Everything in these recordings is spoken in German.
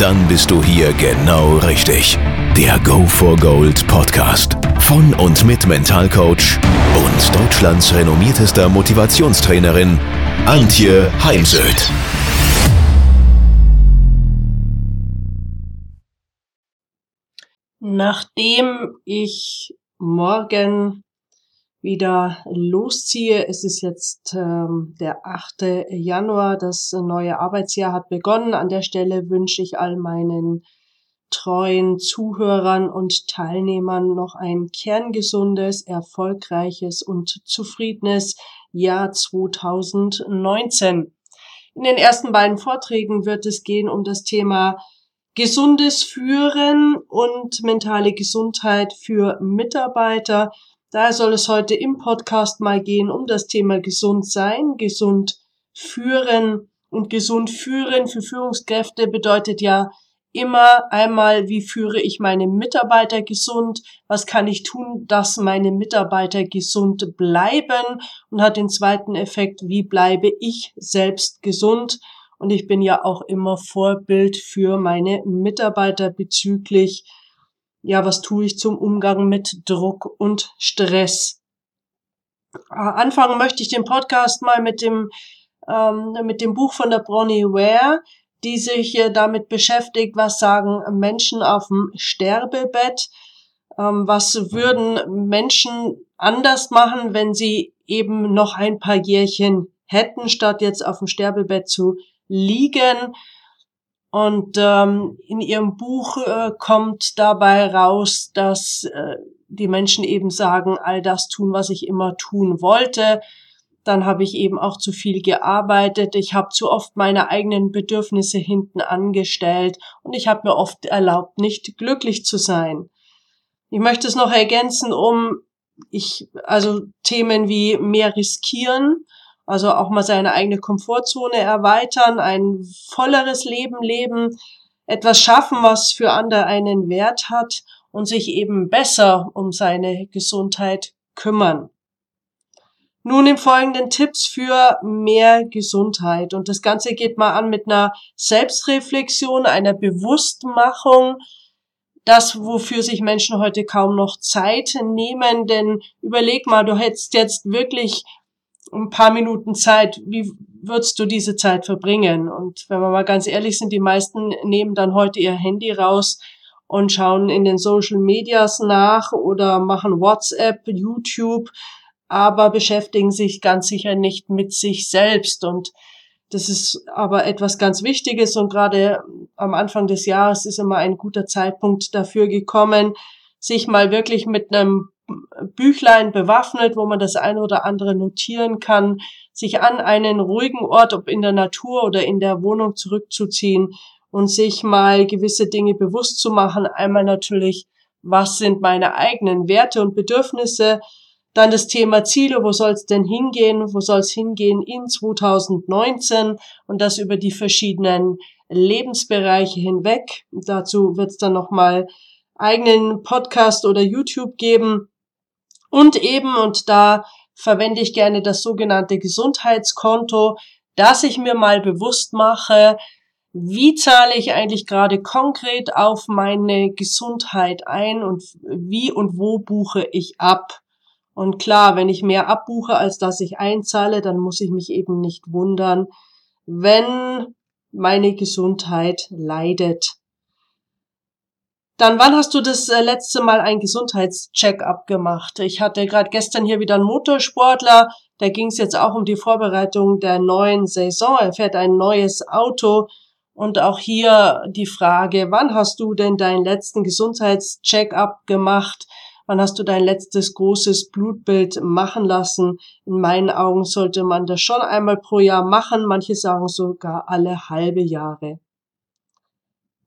Dann bist du hier genau richtig. Der Go for Gold Podcast von und mit Mentalcoach und Deutschlands renommiertester Motivationstrainerin Antje Heimsöth. Nachdem ich morgen wieder losziehe. Es ist jetzt ähm, der 8. Januar, das neue Arbeitsjahr hat begonnen. An der Stelle wünsche ich all meinen treuen Zuhörern und Teilnehmern noch ein kerngesundes, erfolgreiches und zufriedenes Jahr 2019. In den ersten beiden Vorträgen wird es gehen um das Thema gesundes Führen und mentale Gesundheit für Mitarbeiter. Daher soll es heute im Podcast mal gehen um das Thema gesund sein, gesund führen. Und gesund führen für Führungskräfte bedeutet ja immer einmal, wie führe ich meine Mitarbeiter gesund, was kann ich tun, dass meine Mitarbeiter gesund bleiben? Und hat den zweiten Effekt, wie bleibe ich selbst gesund? Und ich bin ja auch immer Vorbild für meine Mitarbeiter bezüglich ja, was tue ich zum Umgang mit Druck und Stress? Äh, anfangen möchte ich den Podcast mal mit dem, ähm, mit dem Buch von der Bronnie Ware, die sich äh, damit beschäftigt, was sagen Menschen auf dem Sterbebett, ähm, was würden Menschen anders machen, wenn sie eben noch ein paar Jährchen hätten, statt jetzt auf dem Sterbebett zu liegen. Und ähm, in ihrem Buch äh, kommt dabei raus, dass äh, die Menschen eben sagen, all das tun, was ich immer tun wollte. Dann habe ich eben auch zu viel gearbeitet. Ich habe zu oft meine eigenen Bedürfnisse hinten angestellt und ich habe mir oft erlaubt, nicht glücklich zu sein. Ich möchte es noch ergänzen, um ich also Themen wie mehr riskieren, also auch mal seine eigene Komfortzone erweitern, ein volleres Leben leben, etwas schaffen, was für andere einen Wert hat und sich eben besser um seine Gesundheit kümmern. Nun im folgenden Tipps für mehr Gesundheit. Und das Ganze geht mal an mit einer Selbstreflexion, einer Bewusstmachung, das, wofür sich Menschen heute kaum noch Zeit nehmen. Denn überleg mal, du hättest jetzt wirklich ein paar Minuten Zeit, wie würdest du diese Zeit verbringen? Und wenn wir mal ganz ehrlich sind, die meisten nehmen dann heute ihr Handy raus und schauen in den Social Medias nach oder machen WhatsApp, YouTube, aber beschäftigen sich ganz sicher nicht mit sich selbst. Und das ist aber etwas ganz Wichtiges und gerade am Anfang des Jahres ist immer ein guter Zeitpunkt dafür gekommen, sich mal wirklich mit einem Büchlein bewaffnet, wo man das eine oder andere notieren kann, sich an einen ruhigen Ort, ob in der Natur oder in der Wohnung zurückzuziehen und sich mal gewisse Dinge bewusst zu machen. Einmal natürlich, was sind meine eigenen Werte und Bedürfnisse? Dann das Thema Ziele, wo soll es denn hingehen? Wo soll es hingehen in 2019? Und das über die verschiedenen Lebensbereiche hinweg. Dazu wird es dann nochmal eigenen Podcast oder YouTube geben. Und eben, und da verwende ich gerne das sogenannte Gesundheitskonto, dass ich mir mal bewusst mache, wie zahle ich eigentlich gerade konkret auf meine Gesundheit ein und wie und wo buche ich ab. Und klar, wenn ich mehr abbuche, als dass ich einzahle, dann muss ich mich eben nicht wundern, wenn meine Gesundheit leidet. Dann, wann hast du das äh, letzte Mal ein Gesundheitscheck-up gemacht? Ich hatte gerade gestern hier wieder einen Motorsportler, da ging es jetzt auch um die Vorbereitung der neuen Saison. Er fährt ein neues Auto. Und auch hier die Frage, wann hast du denn deinen letzten Gesundheitscheck-up gemacht? Wann hast du dein letztes großes Blutbild machen lassen? In meinen Augen sollte man das schon einmal pro Jahr machen. Manche sagen sogar alle halbe Jahre.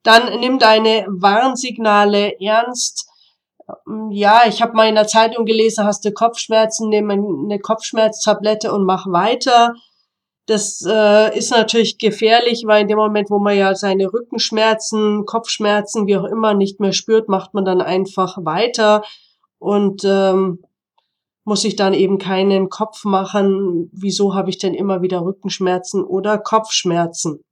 Dann nimm deine Warnsignale ernst. ja, ich habe mal in der Zeitung gelesen, hast du Kopfschmerzen, nimm eine Kopfschmerztablette und mach weiter. Das äh, ist natürlich gefährlich, weil in dem Moment, wo man ja seine Rückenschmerzen, Kopfschmerzen, wie auch immer, nicht mehr spürt, macht man dann einfach weiter und ähm, muss sich dann eben keinen Kopf machen, wieso habe ich denn immer wieder Rückenschmerzen oder Kopfschmerzen.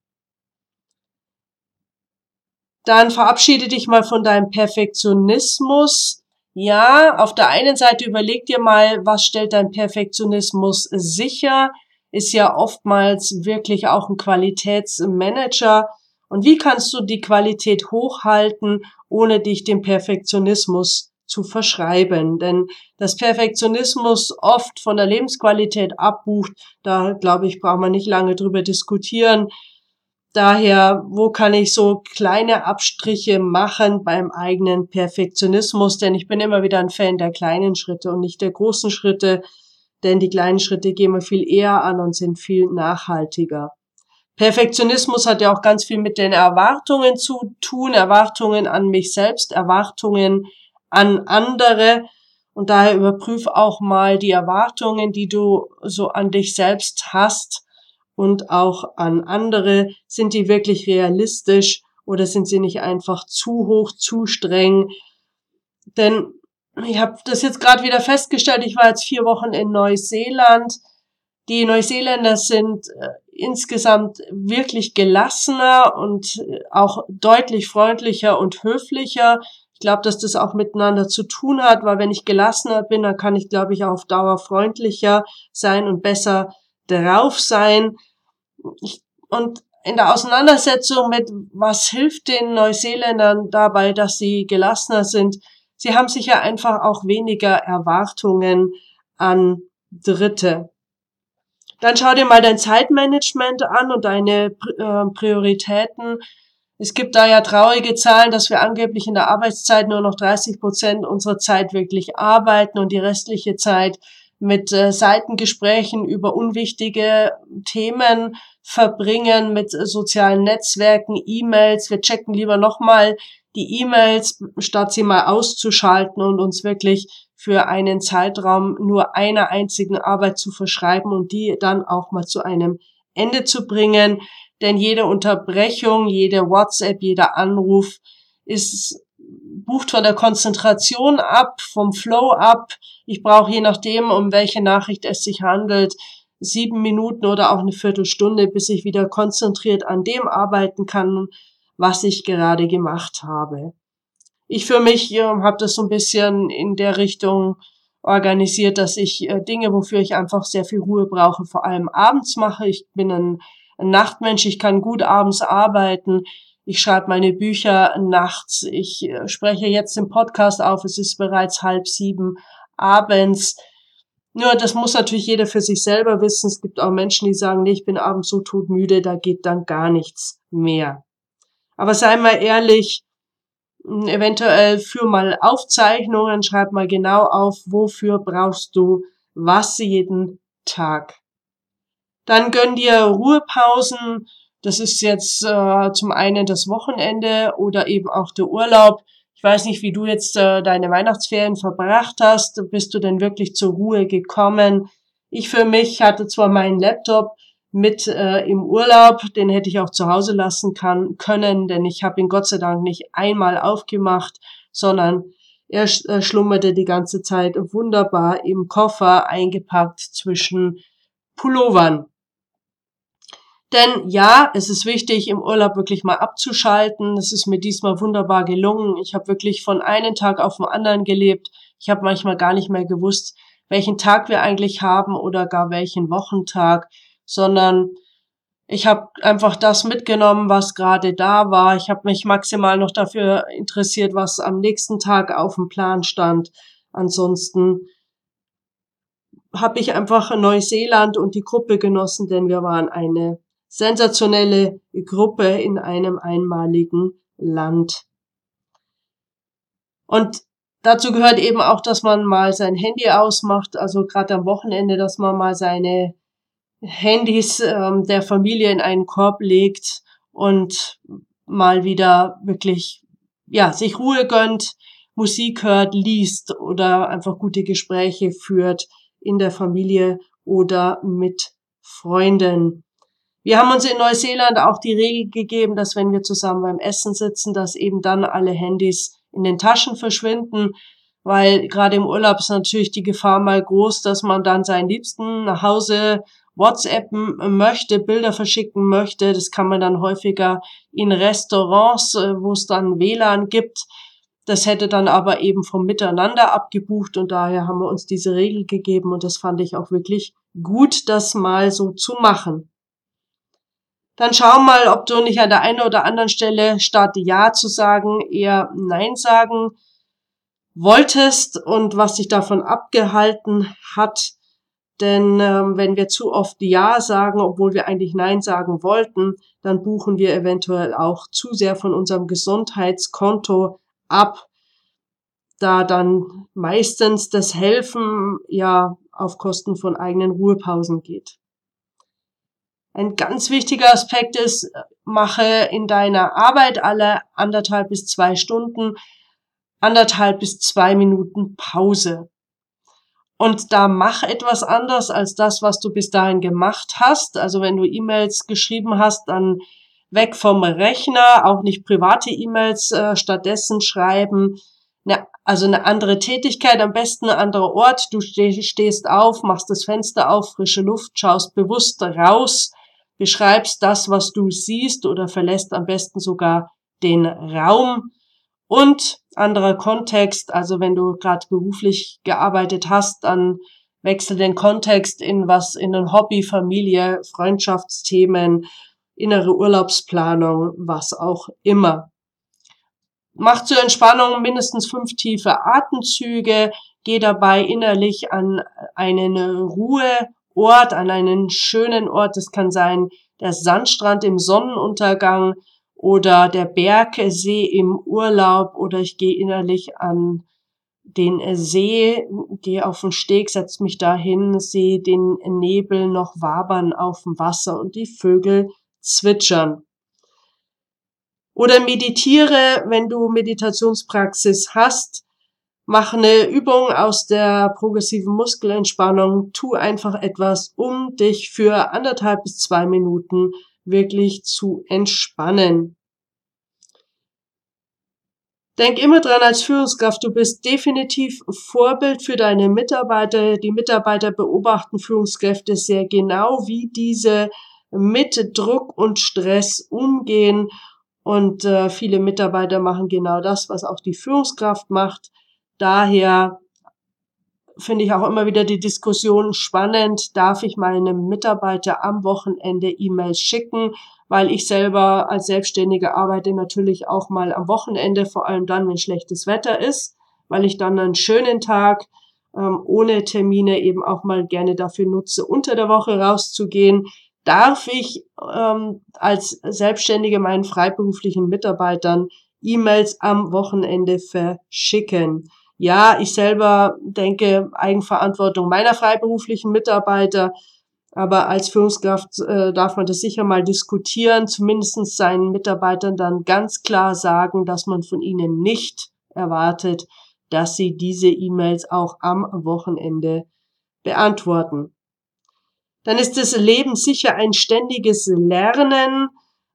Dann verabschiede dich mal von deinem Perfektionismus. Ja, auf der einen Seite überleg dir mal, was stellt dein Perfektionismus sicher? Ist ja oftmals wirklich auch ein Qualitätsmanager. Und wie kannst du die Qualität hochhalten, ohne dich dem Perfektionismus zu verschreiben? Denn das Perfektionismus oft von der Lebensqualität abbucht, da glaube ich, braucht man nicht lange drüber diskutieren daher, wo kann ich so kleine Abstriche machen beim eigenen Perfektionismus? Denn ich bin immer wieder ein Fan der kleinen Schritte und nicht der großen Schritte, denn die kleinen Schritte gehen wir viel eher an und sind viel nachhaltiger. Perfektionismus hat ja auch ganz viel mit den Erwartungen zu tun, Erwartungen an mich selbst, Erwartungen an andere. Und daher überprüf auch mal die Erwartungen, die du so an dich selbst hast und auch an andere. Sind die wirklich realistisch oder sind sie nicht einfach zu hoch, zu streng? Denn ich habe das jetzt gerade wieder festgestellt, ich war jetzt vier Wochen in Neuseeland. Die Neuseeländer sind äh, insgesamt wirklich gelassener und äh, auch deutlich freundlicher und höflicher. Ich glaube, dass das auch miteinander zu tun hat, weil wenn ich gelassener bin, dann kann ich, glaube ich, auch auf Dauer freundlicher sein und besser drauf sein ich, und in der Auseinandersetzung mit, was hilft den Neuseeländern dabei, dass sie gelassener sind, sie haben sicher einfach auch weniger Erwartungen an Dritte. Dann schau dir mal dein Zeitmanagement an und deine äh, Prioritäten. Es gibt da ja traurige Zahlen, dass wir angeblich in der Arbeitszeit nur noch 30 Prozent unserer Zeit wirklich arbeiten und die restliche Zeit mit äh, Seitengesprächen über unwichtige Themen verbringen, mit äh, sozialen Netzwerken, E-Mails. Wir checken lieber nochmal die E-Mails, statt sie mal auszuschalten und uns wirklich für einen Zeitraum nur einer einzigen Arbeit zu verschreiben und die dann auch mal zu einem Ende zu bringen. Denn jede Unterbrechung, jede WhatsApp, jeder Anruf ist bucht von der Konzentration ab, vom Flow ab. Ich brauche je nachdem, um welche Nachricht es sich handelt, sieben Minuten oder auch eine Viertelstunde, bis ich wieder konzentriert an dem arbeiten kann, was ich gerade gemacht habe. Ich für mich äh, habe das so ein bisschen in der Richtung organisiert, dass ich äh, Dinge, wofür ich einfach sehr viel Ruhe brauche, vor allem abends mache. Ich bin ein, ein Nachtmensch, ich kann gut abends arbeiten. Ich schreibe meine Bücher nachts. Ich äh, spreche jetzt den Podcast auf. Es ist bereits halb sieben abends. Nur das muss natürlich jeder für sich selber wissen. Es gibt auch Menschen, die sagen, nee, ich bin abends so todmüde, da geht dann gar nichts mehr. Aber sei mal ehrlich, hm, eventuell für mal Aufzeichnungen, schreib mal genau auf, wofür brauchst du was jeden Tag. Dann gönn dir Ruhepausen, das ist jetzt äh, zum einen das Wochenende oder eben auch der Urlaub. Ich weiß nicht, wie du jetzt äh, deine Weihnachtsferien verbracht hast. Bist du denn wirklich zur Ruhe gekommen? Ich für mich hatte zwar meinen Laptop mit äh, im Urlaub, den hätte ich auch zu Hause lassen kann, können, denn ich habe ihn Gott sei Dank nicht einmal aufgemacht, sondern er äh, schlummerte die ganze Zeit wunderbar im Koffer eingepackt zwischen Pullovern. Denn ja, es ist wichtig, im Urlaub wirklich mal abzuschalten. Das ist mir diesmal wunderbar gelungen. Ich habe wirklich von einem Tag auf den anderen gelebt. Ich habe manchmal gar nicht mehr gewusst, welchen Tag wir eigentlich haben oder gar welchen Wochentag, sondern ich habe einfach das mitgenommen, was gerade da war. Ich habe mich maximal noch dafür interessiert, was am nächsten Tag auf dem Plan stand. Ansonsten habe ich einfach Neuseeland und die Gruppe genossen, denn wir waren eine sensationelle Gruppe in einem einmaligen Land. Und dazu gehört eben auch, dass man mal sein Handy ausmacht, also gerade am Wochenende, dass man mal seine Handys ähm, der Familie in einen Korb legt und mal wieder wirklich ja sich Ruhe gönnt Musik hört, liest oder einfach gute Gespräche führt in der Familie oder mit Freunden. Wir haben uns in Neuseeland auch die Regel gegeben, dass wenn wir zusammen beim Essen sitzen, dass eben dann alle Handys in den Taschen verschwinden, weil gerade im Urlaub ist natürlich die Gefahr mal groß, dass man dann seinen Liebsten nach Hause WhatsAppen möchte, Bilder verschicken möchte. Das kann man dann häufiger in Restaurants, äh, wo es dann WLAN gibt. Das hätte dann aber eben vom Miteinander abgebucht und daher haben wir uns diese Regel gegeben und das fand ich auch wirklich gut, das mal so zu machen. Dann schau mal, ob du nicht an der einen oder anderen Stelle statt Ja zu sagen eher Nein sagen wolltest und was dich davon abgehalten hat. Denn ähm, wenn wir zu oft Ja sagen, obwohl wir eigentlich Nein sagen wollten, dann buchen wir eventuell auch zu sehr von unserem Gesundheitskonto ab, da dann meistens das Helfen ja auf Kosten von eigenen Ruhepausen geht. Ein ganz wichtiger Aspekt ist, mache in deiner Arbeit alle anderthalb bis zwei Stunden anderthalb bis zwei Minuten Pause. Und da mach etwas anders als das, was du bis dahin gemacht hast. Also wenn du E-Mails geschrieben hast, dann weg vom Rechner, auch nicht private E-Mails äh, stattdessen schreiben. Ne, also eine andere Tätigkeit, am besten ein anderer Ort. Du stehst auf, machst das Fenster auf, frische Luft, schaust bewusst raus, beschreibst das, was du siehst oder verlässt am besten sogar den Raum und anderer Kontext, also wenn du gerade beruflich gearbeitet hast, dann wechsel den Kontext in was, in ein Hobby, Familie, Freundschaftsthemen, innere Urlaubsplanung, was auch immer. Mach zur Entspannung mindestens fünf tiefe Atemzüge, geh dabei innerlich an einen Ruheort, an einen schönen Ort. Das kann sein der Sandstrand im Sonnenuntergang, oder der Bergsee im Urlaub oder ich gehe innerlich an den See, gehe auf den Steg, setz mich dahin, sehe den Nebel noch wabern auf dem Wasser und die Vögel zwitschern. Oder meditiere, wenn du Meditationspraxis hast, mach eine Übung aus der progressiven Muskelentspannung, tu einfach etwas, um dich für anderthalb bis zwei Minuten wirklich zu entspannen. Denk immer dran als Führungskraft, du bist definitiv Vorbild für deine Mitarbeiter. Die Mitarbeiter beobachten Führungskräfte sehr genau, wie diese mit Druck und Stress umgehen. Und äh, viele Mitarbeiter machen genau das, was auch die Führungskraft macht. Daher finde ich auch immer wieder die Diskussion spannend. Darf ich meinem Mitarbeiter am Wochenende E-Mails schicken? Weil ich selber als Selbstständige arbeite natürlich auch mal am Wochenende, vor allem dann, wenn schlechtes Wetter ist, weil ich dann einen schönen Tag ähm, ohne Termine eben auch mal gerne dafür nutze, unter der Woche rauszugehen. Darf ich ähm, als Selbstständige meinen freiberuflichen Mitarbeitern E-Mails am Wochenende verschicken? Ja, ich selber denke Eigenverantwortung meiner freiberuflichen Mitarbeiter, aber als Führungskraft äh, darf man das sicher mal diskutieren, zumindest seinen Mitarbeitern dann ganz klar sagen, dass man von ihnen nicht erwartet, dass sie diese E-Mails auch am Wochenende beantworten. Dann ist das Leben sicher ein ständiges Lernen.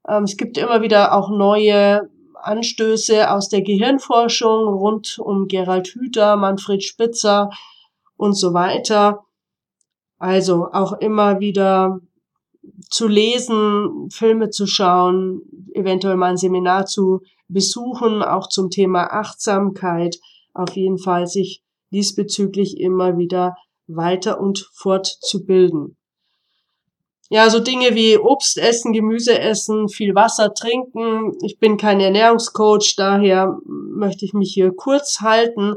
Ähm, es gibt immer wieder auch neue Anstöße aus der Gehirnforschung rund um Gerald Hüther, Manfred Spitzer und so weiter. Also auch immer wieder zu lesen, Filme zu schauen, eventuell mal ein Seminar zu besuchen, auch zum Thema Achtsamkeit. Auf jeden Fall sich diesbezüglich immer wieder weiter und fortzubilden. Ja, so Dinge wie Obst essen, Gemüse essen, viel Wasser trinken. Ich bin kein Ernährungscoach, daher möchte ich mich hier kurz halten.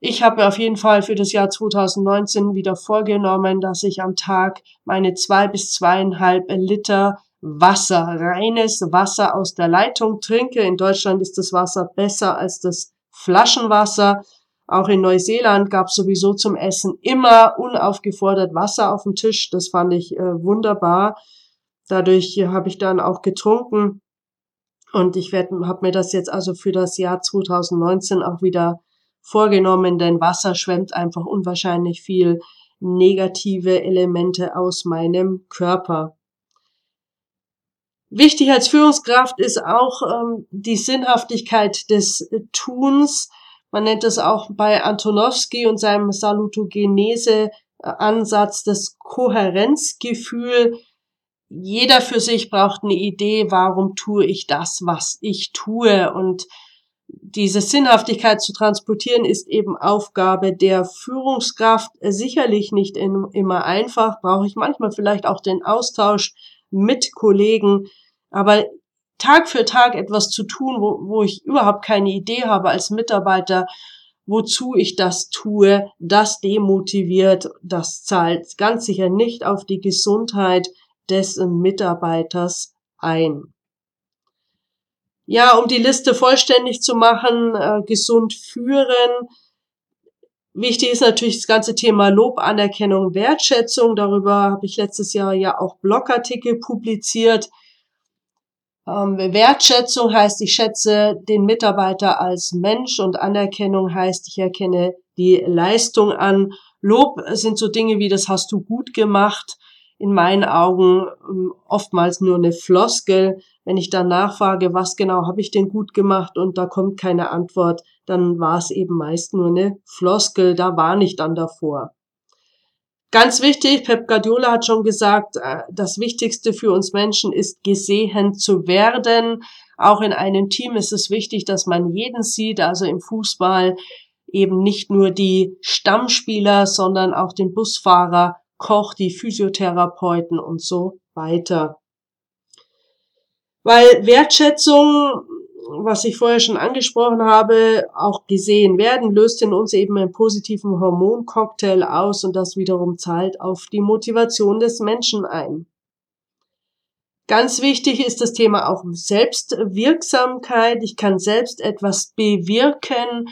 Ich habe auf jeden Fall für das Jahr 2019 wieder vorgenommen, dass ich am Tag meine zwei bis zweieinhalb Liter Wasser, reines Wasser aus der Leitung trinke. In Deutschland ist das Wasser besser als das Flaschenwasser. Auch in Neuseeland gab es sowieso zum Essen immer unaufgefordert Wasser auf dem Tisch. Das fand ich äh, wunderbar. Dadurch habe ich dann auch getrunken. Und ich habe mir das jetzt also für das Jahr 2019 auch wieder vorgenommen, denn Wasser schwemmt einfach unwahrscheinlich viel negative Elemente aus meinem Körper. Wichtig als Führungskraft ist auch ähm, die Sinnhaftigkeit des Tuns. Man nennt es auch bei Antonowski und seinem Salutogenese-Ansatz das Kohärenzgefühl. Jeder für sich braucht eine Idee, warum tue ich das, was ich tue. Und diese Sinnhaftigkeit zu transportieren ist eben Aufgabe der Führungskraft. Sicherlich nicht immer einfach, brauche ich manchmal vielleicht auch den Austausch mit Kollegen, aber Tag für Tag etwas zu tun, wo, wo ich überhaupt keine Idee habe als Mitarbeiter, wozu ich das tue, das demotiviert, das zahlt ganz sicher nicht auf die Gesundheit des Mitarbeiters ein. Ja, um die Liste vollständig zu machen, äh, gesund führen. Wichtig ist natürlich das ganze Thema Lob, Anerkennung, Wertschätzung. Darüber habe ich letztes Jahr ja auch Blogartikel publiziert. Ähm, Wertschätzung heißt, ich schätze den Mitarbeiter als Mensch und Anerkennung heißt, ich erkenne die Leistung an. Lob sind so Dinge wie, das hast du gut gemacht. In meinen Augen ähm, oftmals nur eine Floskel. Wenn ich dann nachfrage, was genau habe ich denn gut gemacht und da kommt keine Antwort, dann war es eben meist nur eine Floskel, da war nicht dann davor. Ganz wichtig, Pep Guardiola hat schon gesagt, äh, das Wichtigste für uns Menschen ist gesehen zu werden. Auch in einem Team ist es wichtig, dass man jeden sieht, also im Fußball eben nicht nur die Stammspieler, sondern auch den Busfahrer, Koch, die Physiotherapeuten und so weiter. Weil Wertschätzung, was ich vorher schon angesprochen habe, auch gesehen werden, löst in uns eben einen positiven Hormoncocktail aus und das wiederum zahlt auf die Motivation des Menschen ein. Ganz wichtig ist das Thema auch Selbstwirksamkeit. Ich kann selbst etwas bewirken.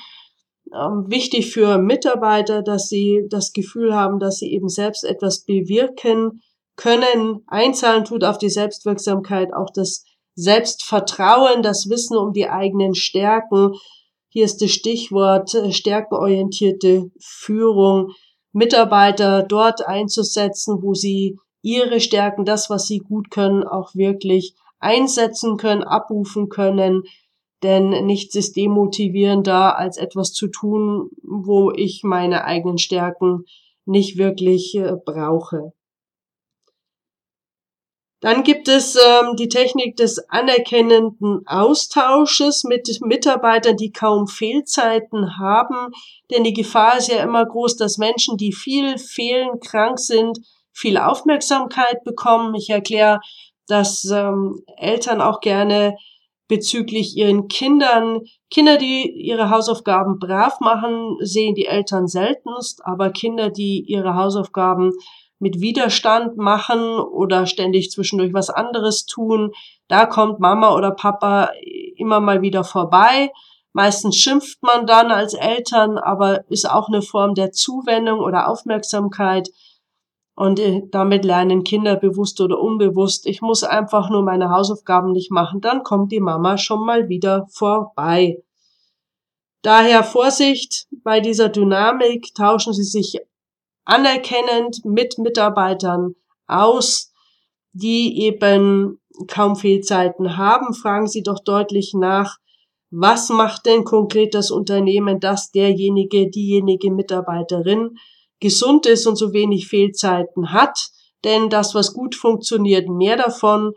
Ähm, wichtig für Mitarbeiter, dass sie das Gefühl haben, dass sie eben selbst etwas bewirken können. Einzahlen tut auf die Selbstwirksamkeit auch das Selbstvertrauen, das Wissen um die eigenen Stärken. Hier ist das Stichwort äh, stärkenorientierte Führung. Mitarbeiter dort einzusetzen, wo sie ihre Stärken, das, was sie gut können, auch wirklich einsetzen können, abrufen können. Denn nichts ist demotivierender, als etwas zu tun, wo ich meine eigenen Stärken nicht wirklich äh, brauche. Dann gibt es ähm, die Technik des anerkennenden Austausches mit Mitarbeitern, die kaum Fehlzeiten haben. Denn die Gefahr ist ja immer groß, dass Menschen, die viel fehlen, krank sind, viel Aufmerksamkeit bekommen. Ich erkläre, dass ähm, Eltern auch gerne bezüglich ihren Kindern, Kinder, die ihre Hausaufgaben brav machen, sehen die Eltern seltenst, aber Kinder, die ihre Hausaufgaben mit Widerstand machen oder ständig zwischendurch was anderes tun. Da kommt Mama oder Papa immer mal wieder vorbei. Meistens schimpft man dann als Eltern, aber ist auch eine Form der Zuwendung oder Aufmerksamkeit. Und äh, damit lernen Kinder bewusst oder unbewusst, ich muss einfach nur meine Hausaufgaben nicht machen, dann kommt die Mama schon mal wieder vorbei. Daher Vorsicht bei dieser Dynamik, tauschen Sie sich anerkennend mit Mitarbeitern aus, die eben kaum Fehlzeiten haben. Fragen Sie doch deutlich nach, was macht denn konkret das Unternehmen, dass derjenige, diejenige Mitarbeiterin gesund ist und so wenig Fehlzeiten hat. Denn das, was gut funktioniert, mehr davon.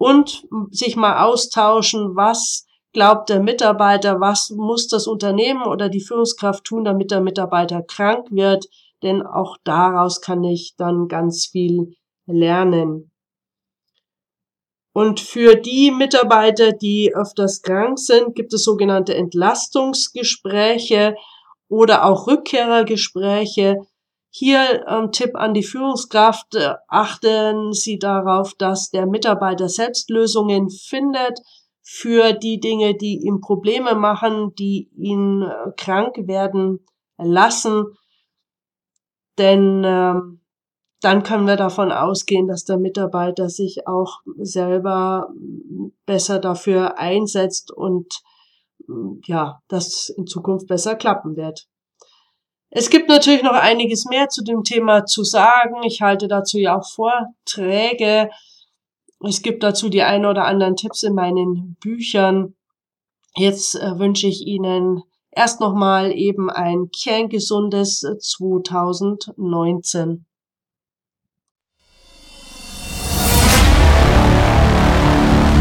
Und sich mal austauschen, was glaubt der Mitarbeiter, was muss das Unternehmen oder die Führungskraft tun, damit der Mitarbeiter krank wird denn auch daraus kann ich dann ganz viel lernen. Und für die Mitarbeiter, die öfters krank sind, gibt es sogenannte Entlastungsgespräche oder auch Rückkehrergespräche. Hier ähm, Tipp an die Führungskraft, äh, achten Sie darauf, dass der Mitarbeiter selbst Lösungen findet für die Dinge, die ihm Probleme machen, die ihn äh, krank werden lassen. Denn ähm, dann können wir davon ausgehen, dass der Mitarbeiter sich auch selber besser dafür einsetzt und ja, das in Zukunft besser klappen wird. Es gibt natürlich noch einiges mehr zu dem Thema zu sagen. Ich halte dazu ja auch Vorträge. Es gibt dazu die ein oder anderen Tipps in meinen Büchern. Jetzt äh, wünsche ich Ihnen erst nochmal eben ein kerngesundes 2019.